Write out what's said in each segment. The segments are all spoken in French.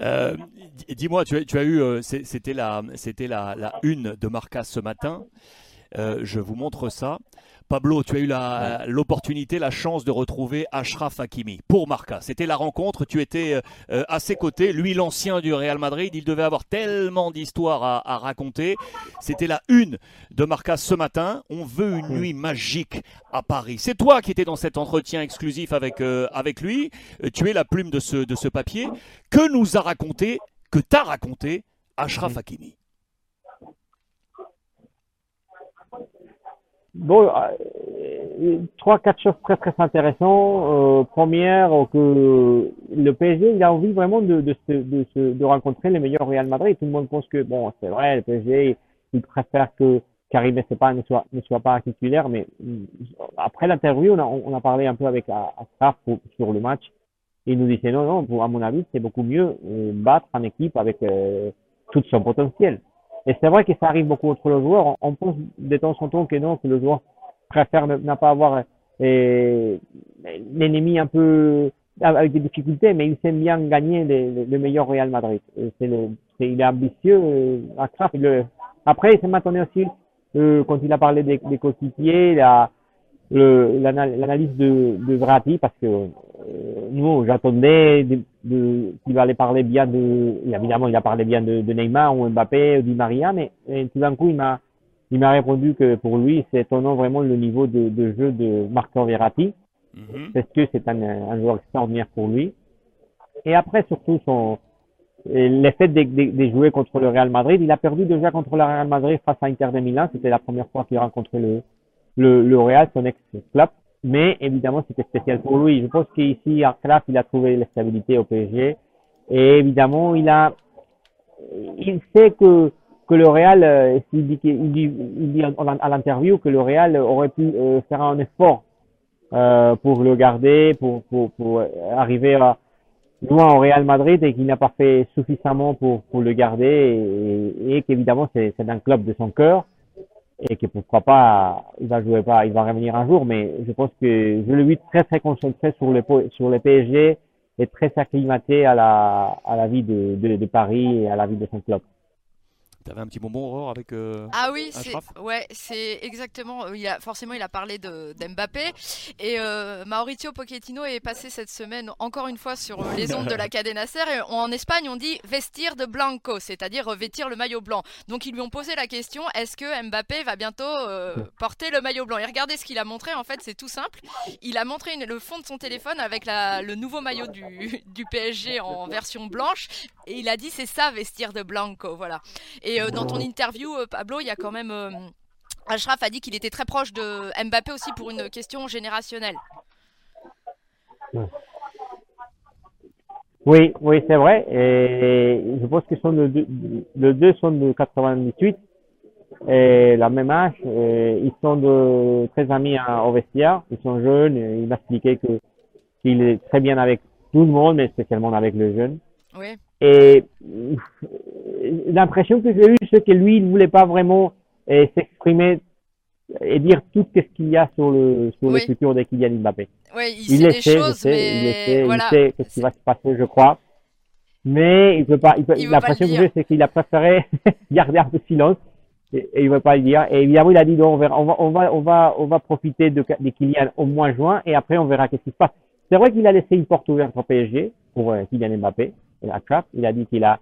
Euh, dis-moi, tu, as eu, euh, c'était la, c'était la, la, une de Marca ce matin. Euh, je vous montre ça. Pablo, tu as eu l'opportunité, la, chance de retrouver Ashraf Hakimi pour Marca. C'était la rencontre, tu étais à ses côtés, lui l'ancien du Real Madrid, il devait avoir tellement d'histoires à, raconter. C'était la une de Marca ce matin. On veut une nuit magique à Paris. C'est toi qui étais dans cet entretien exclusif avec, avec lui. Tu es la plume de ce, de ce papier. Que nous a raconté, que t'as raconté Ashraf Hakimi? Bon, euh, trois, quatre choses très très intéressantes. Euh, première, que le PSG, il a envie vraiment de, de, de, de, rencontrer les meilleurs Real Madrid. Tout le monde pense que, bon, c'est vrai, le PSG, il préfère que Karim ne soit, ne soit pas titulaire, mais mm, après l'interview, on a, on a parlé un peu avec Ashraf sur le match. Il nous disait non, non, à mon avis, c'est beaucoup mieux euh, battre en équipe avec euh, tout son potentiel. Et c'est vrai que ça arrive beaucoup entre le joueur. On, pense de temps en temps que non, que le joueur préfère ne, pas avoir euh, l'ennemi un peu avec des difficultés, mais il sait bien gagner le, le meilleur Real Madrid. C'est le, il est ambitieux. Euh, à le, après, il s'est maintenu aussi euh, quand il a parlé des, des coéquipiers, l'analyse de, de Vrati, parce que euh, nous, j'attendais de, de, qu'il allait parler bien de, évidemment, il a parlé bien de, de Neymar ou Mbappé ou Di Maria, mais tout d'un coup, il m'a, il m'a répondu que pour lui, c'est étonnant vraiment le niveau de, de jeu de Marco Verratti, mm-hmm. parce que c'est un, un joueur extraordinaire pour lui. Et après, surtout, son, l'effet de, de, de, jouer contre le Real Madrid. Il a perdu déjà contre le Real Madrid face à Inter de Milan. C'était la première fois qu'il rencontrait le, le, Real, son ex-club. Mais évidemment, c'était spécial pour lui. Je pense qu'ici, à Craf, il a trouvé la stabilité au PSG. Et évidemment, il a, il sait que, que le Real, euh, il dit, à l'interview que le Real aurait pu euh, faire un effort euh, pour le garder, pour, pour, pour arriver loin au Real Madrid et qu'il n'a pas fait suffisamment pour, pour le garder et, et qu'évidemment c'est, c'est un club de son cœur et que pourquoi pas il va jouer pas il va revenir un jour mais je pense que je le vis très très concentré sur le sur le PSG et très acclimaté à la à la vie de, de, de Paris et à la vie de son club. T'avais un petit bonbon Aurore avec euh, Ah oui, c'est ouais, c'est exactement. Euh, il a forcément il a parlé de d'Mbappé et euh, Mauricio Pochettino est passé cette semaine encore une fois sur les ondes de la Cadena Ser et en Espagne on dit vestir de blanco, c'est-à-dire revêtir le maillot blanc. Donc ils lui ont posé la question est-ce que Mbappé va bientôt porter le maillot blanc? Et regardez ce qu'il a montré en fait, c'est tout simple. Il a montré le fond de son téléphone avec la, le nouveau maillot du, du PSG en version blanche et il a dit c'est ça vestir de blanco, voilà. Et euh, dans ton interview, euh, Pablo, il y a quand même. Euh, Ashraf a dit qu'il était très proche de Mbappé aussi pour une question générationnelle. Oui, oui, c'est vrai. Et je pense que sont deux, les deux sont de 98 et la même âge. ils sont de très amis au vestiaire. Ils sont jeunes. il m'a expliqué que qu'il est très bien avec tout le monde, mais spécialement avec les jeunes. Oui. Et l'impression que j'ai eue, c'est que lui, il ne voulait pas vraiment euh, s'exprimer et dire tout ce qu'il y a sur le sur le futur de Kylian Mbappé. Oui, il, il sait, des choses, mais il sait, il sait ce qui va se passer, je crois. Mais il peut pas. Il l'impression que j'ai, c'est qu'il a préféré garder un peu de silence et, il ne veut pas le dire. Et évidemment, il a dit non, on, verra, on va on va on va on va profiter de, de Kylian au mois juin et après on verra qu'est-ce qui se passe. C'est vrai qu'il a laissé une porte ouverte au PSG pour euh, Kylian Mbappé. Il a dit qu'il a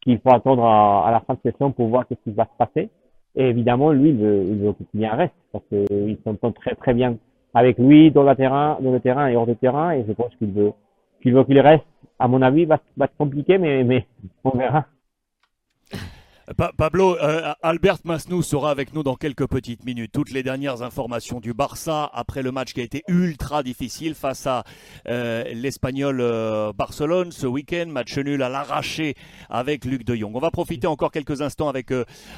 qu'il faut attendre à, la fin de session pour voir ce qui va se passer. Et évidemment, lui, il veut, il veut qu'il reste parce qu'il s'entend très très bien avec lui dans le terrain, dans le terrain et hors de terrain. Et je pense qu'il veut qu'il veut qu'il reste. À mon avis, va, va être compliqué, mais mais on verra. Pablo, euh, Albert Masnou sera avec nous dans quelques petites minutes. Toutes les dernières informations du Barça après le match qui a été ultra difficile face à euh, l'Espagnol euh, Barcelone ce week-end. Match nul à l'arraché avec Luc de Jong. On va profiter encore quelques instants avec,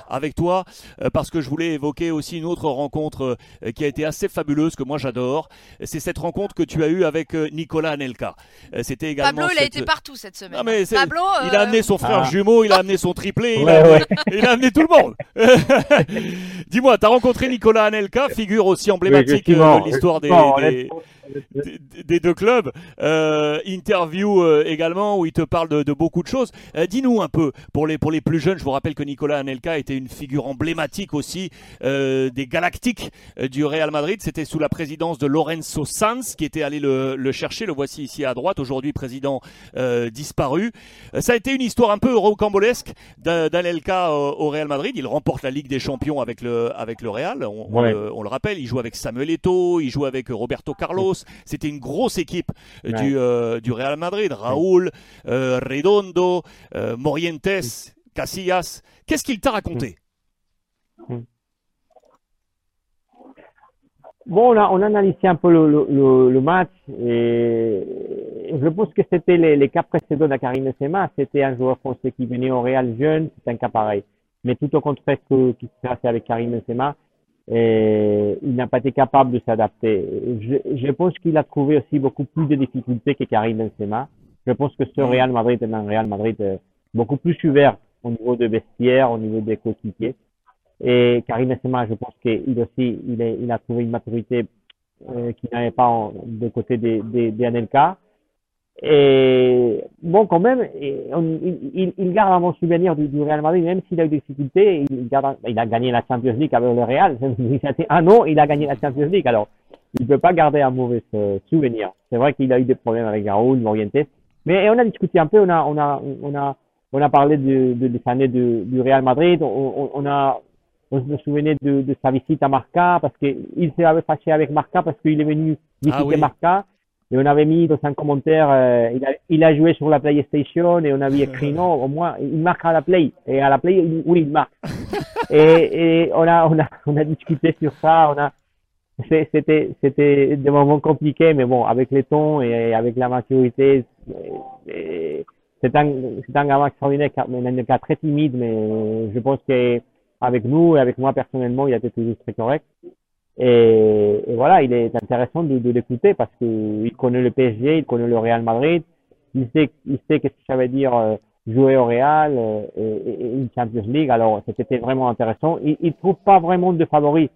avec toi parce que je voulais évoquer aussi une autre rencontre qui a été assez fabuleuse que moi j'adore. C'est cette rencontre que tu as eue avec Nicolas Anelka. C'était également. Pablo, il a été partout cette semaine. mais Pablo, il a amené son frère ah. jumeau, il a amené son triplé. Il a Il a amené tout le monde. Dis-moi, tu as rencontré Nicolas Anelka, figure aussi emblématique de l'histoire des, des, deux clubs. Euh, interview euh, également où il te parle de, beaucoup de choses. Euh, dis-nous un peu, pour les, pour les plus jeunes, je vous rappelle que Nicolas Anelka était une figure emblématique aussi des Galactiques du Real Madrid. C'était sous la présidence de Lorenzo Sanz qui était allé le, le chercher. Le voici ici à droite, aujourd'hui président disparu. ça a été une histoire un peu rocambolesque d'Anelka au, Real Madrid. Il remporte la Ligue des Champions avec le, avec le Real. On, le, on le rappelle, il joue avec Samuel Eto'o, il joue avec Roberto Carlos. C'était une grosse équipe du, euh, du, Real Madrid. Raúl, euh, Redondo, euh, Morientes, Casillas. Qu'est-ce qu'il t'a raconté? Bon, on a, on a analysé un peu le, le, le match et je pense que c'était les, les, cas précédents de Karim Benzema. C'était un joueur français qui venait au Real jeune, c'est un cas pareil. Mais tout au contraire que, qui s'est passé avec Karim Benzema, et il n'a pas été capable de s'adapter. Je, je, pense qu'il a trouvé aussi beaucoup plus de difficultés que Karim Benzema. Je pense que ce mm. Real Madrid est un Real Madrid euh, beaucoup plus ouvert au niveau de vestiaire, au niveau des coéquipiers. Et Karim Benzema, je pense qu'il aussi, il, est, il a trouvé une maturité euh, qu'il n'avait pas de côté des, des, des Anelka. Et bon, quand même, il, il, garde un bon souvenir du, du Real Madrid, même s'il a eu des difficultés. Il, garde, il a gagné la Champions League avec le Real. C'était un an, il a gagné la Champions League. Alors, il ne peut pas garder un mauvais euh, souvenir. C'est vrai qu'il a eu des problèmes avec Raúl, Morientes. Mais on a discuté un peu, on a, on a, on a, on a parlé de, de, des années de, du Real Madrid. On, on, a, on se souvenait de, de sa visite à Marca parce qu'il s'est fâché avec Marca parce qu'il est venu visiter ah Marca et on avait mis dans un commentaire, euh, il, a, il, a, joué sur la PlayStation et on avait écrit non, au moins il marque à la Play. Et à la Play, oui, il marque. et, et on, a, on, a, on a discuté sur ça. On a, c'était, c'était des moments compliqués, mais bon, avec les tons et avec la maturité, c'est un, c'est un gamin extraordinaire, un cas très timide, mais je pense qu'avec nous et avec moi personnellement, il a été toujours très correct. Et, voilà, il est intéressant de, de l'écouter parce qu'il connaît le PSG, il connaît le Real Madrid, il sait, il sait qu'est-ce que ça veut dire euh, jouer au Real euh, et, et, une Champions League. Alors c'était vraiment intéressant. Il, il trouve pas vraiment de favoris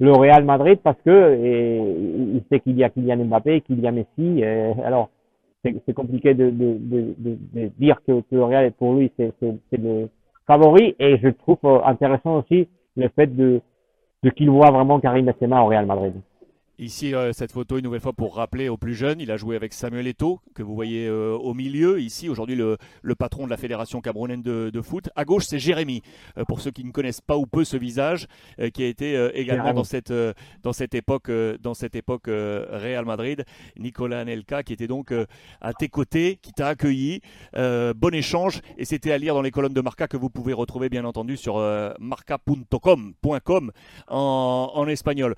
le Real Madrid parce que et, il sait qu'il y a Kylian Mbappé, qu'il y a Messi. alors c'est compliqué de, de, de, de, dire que, le Real pour lui c'est le favori et je trouve euh, intéressant aussi le fait de de qu'il voit vraiment Karim Benzema au Real Madrid. Ici, euh, cette photo, une nouvelle fois, pour rappeler aux plus jeunes, il a joué avec Samuel Eto'o, que vous voyez euh, au milieu. Ici, aujourd'hui, le, le, patron de la Fédération camerounaine de, de foot. À gauche, c'est Jérémy, euh, pour ceux qui ne connaissent pas ou peu ce visage, qui a été également dans cette, dans cette époque, dans cette époque Real Madrid. Nicolas Anelka, qui était donc à tes côtés, qui t'a accueilli. bon échange. Et c'était à lire dans les colonnes de Marca que vous pouvez retrouver, bien entendu, sur marca.com en, en espagnol.